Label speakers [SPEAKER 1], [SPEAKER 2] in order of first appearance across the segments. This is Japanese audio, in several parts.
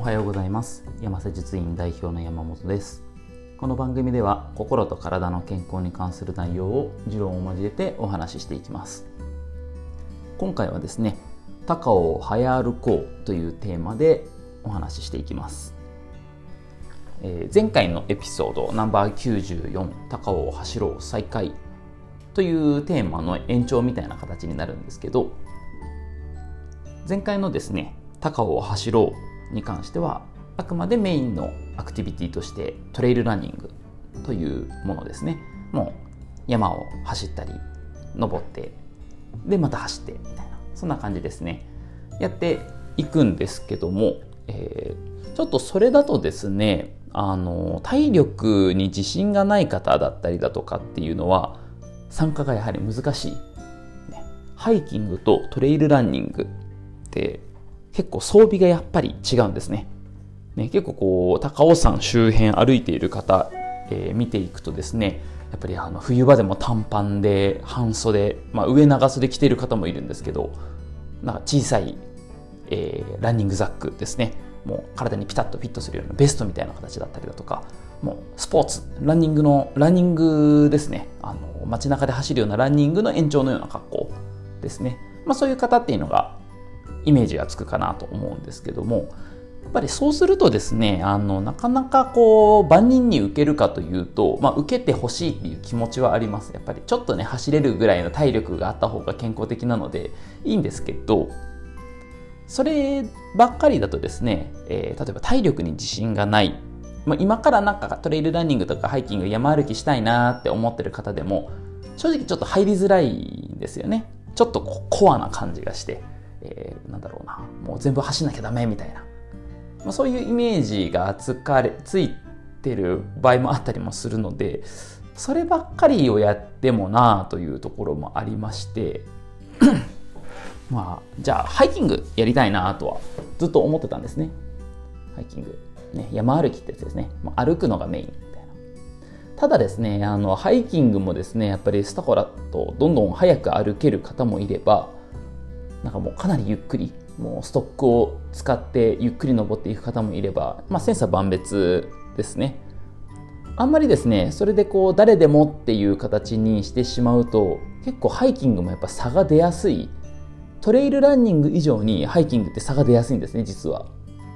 [SPEAKER 1] おはようございます。山瀬術院代表の山本です。この番組では心と体の健康に関する内容を持論を交えてお話ししていきます。今回はですね高尾を早歩こうというテーマでお話ししていきます。えー、前回のエピソードナンバー94「高尾を走ろう再開」というテーマの延長みたいな形になるんですけど前回のですね「高尾を走ろう」に関してはあくまでメインのアクティビティとしてトレイルランニングというものですね。もう山を走ったり登ってでまた走ってみたいなそんな感じですね。やっていくんですけども、えー、ちょっとそれだとですねあの体力に自信がない方だったりだとかっていうのは参加がやはり難しい、ね、ハイキングとトレイルランニングって結構装備がやっぱり違うんですね。ね結構こう高尾山周辺歩いている方、えー、見ていくとですねやっぱりあの冬場でも短パンで半袖、まあ、上長袖着ている方もいるんですけどなんか小さい、えー、ランニングザックですね。もう体にピタッとフィットするようなベストみたいな形だったりだとかもうスポーツランニングのランニングですね。あの街中で走るようなランニングの延長のような格好ですね、まあ、そういう方っていうのがイメージがつくかなと思うんですけどもやっぱりそうするとですねあのなかなかこう万人に受けるかというと、まあ、受けてほしいっていう気持ちはあります。やっぱりちょっとね走れるぐらいの体力があった方が健康的なのでいいんですけどそればっかりだとですね、えー、例えば体力に自信がない、まあ、今からなんかトレイルランニングとかハイキング山歩きしたいなって思ってる方でも正直ちょっと入りづらいんですよね。ちょっとコアな感じがして、えー、なんだろうなもう全部走んなきゃダメみたいな、まあ、そういうイメージがつかれついてる場合もあったりもするのでそればっかりをやってもなあというところもありまして まあ、じゃあハイキングやりたいなとはずっと思ってたんですね。ハイキング。ね、山歩きってやつですね。まあ、歩くのがメインみたいな。ただですね、あの、ハイキングもですね、やっぱりスタコラとどんどん早く歩ける方もいれば、なんかもうかなりゆっくり、もうストックを使ってゆっくり登っていく方もいれば、まあ、千差万別ですね。あんまりですね、それでこう、誰でもっていう形にしてしまうと、結構ハイキングもやっぱ差が出やすいトレイルランニング以上にハイキングって差が出やすいんですね、実は。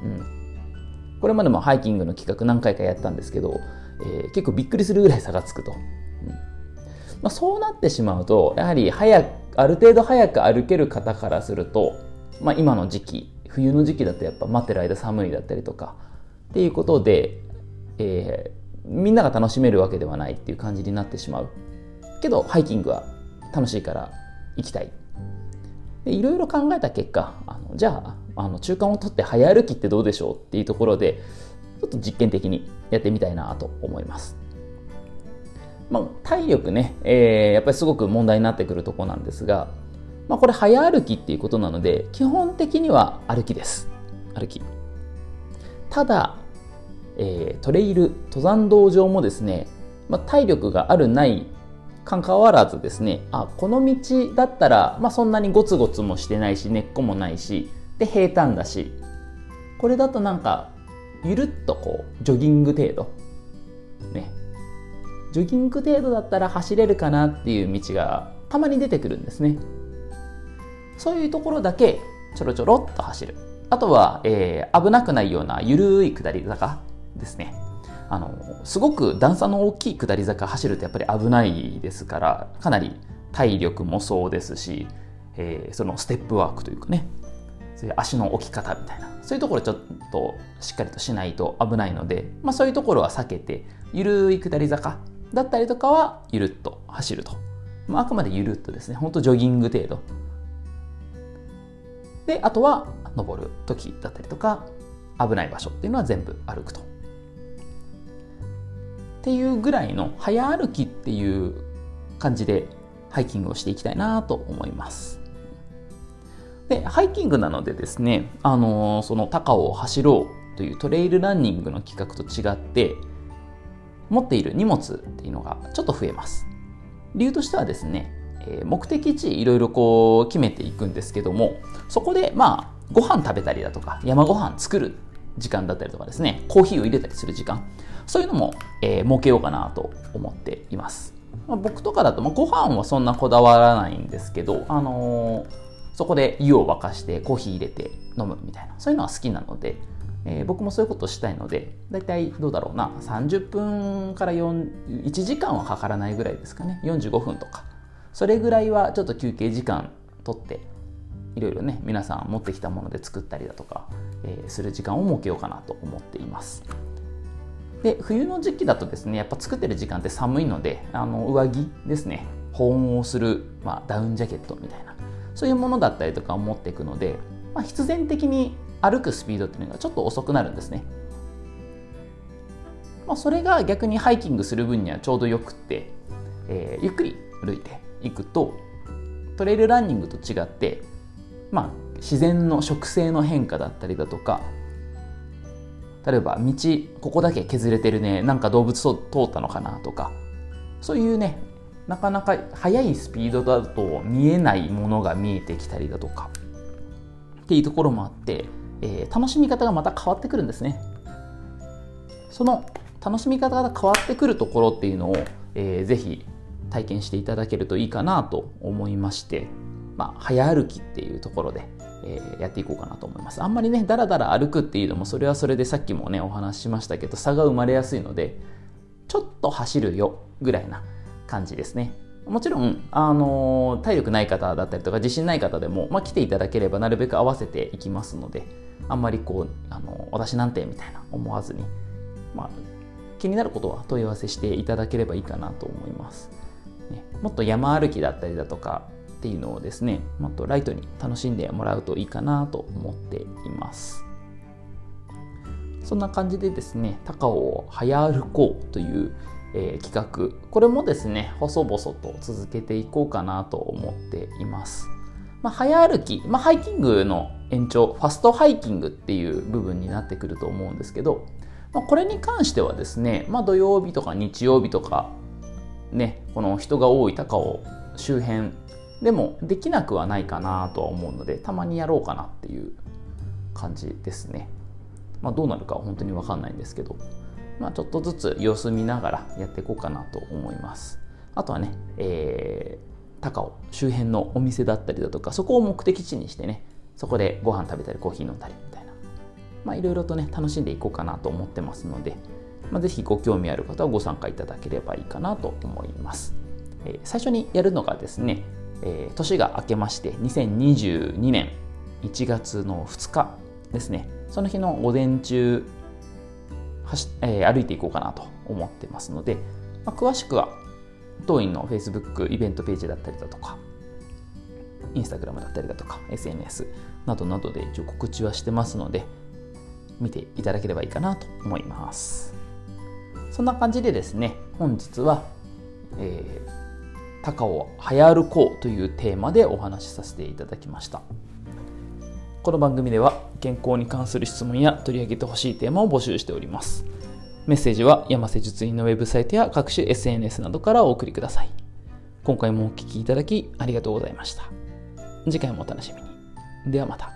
[SPEAKER 1] うん。これまでもハイキングの企画何回かやったんですけど、えー、結構びっくりするぐらい差がつくと。まあ、そうなってしまうと、やはり早く、ある程度早く歩ける方からすると、まあ、今の時期、冬の時期だとやっぱ待ってる間寒いだったりとか、っていうことで、えー、みんなが楽しめるわけではないっていう感じになってしまう。けど、ハイキングは楽しいから行きたい。いろいろ考えた結果あのじゃああの中間を取って早歩きってどうでしょうっていうところでちょっと実験的にやってみたいなと思います。まあ、体力ね、えー、やっぱりすごく問題になってくるとこなんですが、まあ、これ早歩きっていうことなので基本的には歩きです。歩き。ただ、えー、トレイル登山道上もですね、まあ、体力があるないかかわらずですねあこの道だったら、まあ、そんなにゴツゴツもしてないし根っこもないしで平坦だしこれだとなんかゆるっとこうジョギング程度ねジョギング程度だったら走れるかなっていう道がたまに出てくるんですね。そういうところだけちょろちょろっと走る。あとは、えー、危なくないようなゆるい下り坂ですね。あのすごく段差の大きい下り坂走るとやっぱり危ないですからかなり体力もそうですし、えー、そのステップワークというかね。そういう足の置き方みたいな。そういうところちょっとしっかりとしないと危ないので、まあ、そういうところは避けてゆるい下り坂だったりとかはゆるっと走ると、まあ、あくまでゆるっとですね。ほんとジョギング程度。であとは登る時だったりとか危ない場所っていうのは全部歩くと。っていうぐらいの早歩きっていう感じでハイキングをしていきたいなと思います。で、ハイキングなのでですね、あのー、その高尾を走ろうというトレイルランニングの企画と違って、持っている荷物っていうのがちょっと増えます。理由としてはですね、え、目的地いろいろこう決めていくんですけども、そこでまあご飯食べたりだとか山ご飯作る時間だったりとかですね、コーヒーを入れたりする時間、そういうのも、えー、設けようかなと思っています。まあ、僕とかだと、まあ、ご飯はそんなこだわらないんですけど、あのー、そこで湯を沸かしてコーヒー入れて飲むみたいな、そういうのは好きなので、えー、僕もそういうことしたいので、だいたいどうだろうな、30分から1時間はかからないぐらいですかね、45分とか。それぐらいはちょっと休憩時間取っていろいろね皆さん持ってきたもので作ったりだとか、えー、する時間を設けようかなと思っています。で冬の時期だとですねやっぱ作ってる時間って寒いのであの上着ですね。保温をする、まあ、ダウンジャケットみたいな。そういうものだったりとかを持っていくので、まあ、必然的に歩くスピードっていうのがちょっと遅くなるんですね、まあ、それが逆にハイキングする分にはちょうどよくって、えー、ゆっくり歩いていくとトレイルランニングと違ってまあ、自然の植生の変化だったりだとか例えば道ここだけ削れてるねなんか動物通ったのかなとかそういうねなかなか速いスピードだと見えないものが見えてきたりだとかっていうところもあって、えー、楽しみ方がまた変わってくるんですねその楽しみ方が変わってくるところっていうのを、えー、ぜひ体験していただけるといいかなと思いましてまあ、早歩きっていうところで、えー、やっていこうかなと思います。あんまりね、だらだら歩くっていうのも、それはそれでさっきもね、お話ししましたけど、差が生まれやすいので、ちょっと走るよぐらいな感じですね。もちろん、あのー、体力ない方だったりとか自信ない方でも、まあ、来ていただければなるべく合わせていきますのであんまりこう、あのー、私なんてみたいな思わずに、まあ、気になることは問い合わせしていただければいいかなと思います。ね、もっと山歩きだったりだとかっていうのをですねもっとライトに楽しんでもらうといいかなと思っていますそんな感じでですね高尾を早歩こうという、えー、企画。これもですね細々と続けていこうかなと思っています。まあ、早歩き、まあ、ハイキングの延長。ファストハイキングっていう部分になってくると思うんですけど、まあ、これに関してはですね、ま、土曜日とか日曜日とかねこの人が多い高尾周辺でもできなくはないかなとは思うのでたまにやろうかなっていう感じですね。ま、どうなるかは本当に分かんないんですけど、まあ、ちょっとずつ様子見ながらやっていこうかなと思います。あとはね、えー、高尾周辺のお店だったりだとかそこを目的地にしてねそこでご飯食べたりコーヒー飲んだりみたいな。いろいろとね楽しんでいこうかなと思ってますので、まあ、ぜひご興味ある方はご参加いただければいいかなと思います、えー、最初にやるのがですねえー、年が明けまして2022年1月の2日ですね。その日の午前中、えー、歩いていこうかなと思ってますので、まあ、詳しくは当院の Facebook イベントページだったりだとかインスタグラムだったりだとか SNS などなどで一応告知はしてますので見ていただければいいかなと思います。そんな感じでですね本日は、えー高尾早歩こうというテーマでお話しさせていただきました。この番組では健康に関する質問や取り上げてほしいテーマを募集しております。メッセージは山瀬術院のウェブサイトや各種 SNS などからお送りください。今回もお聴きいただきありがとうございました。次回もお楽しみに。ではまた。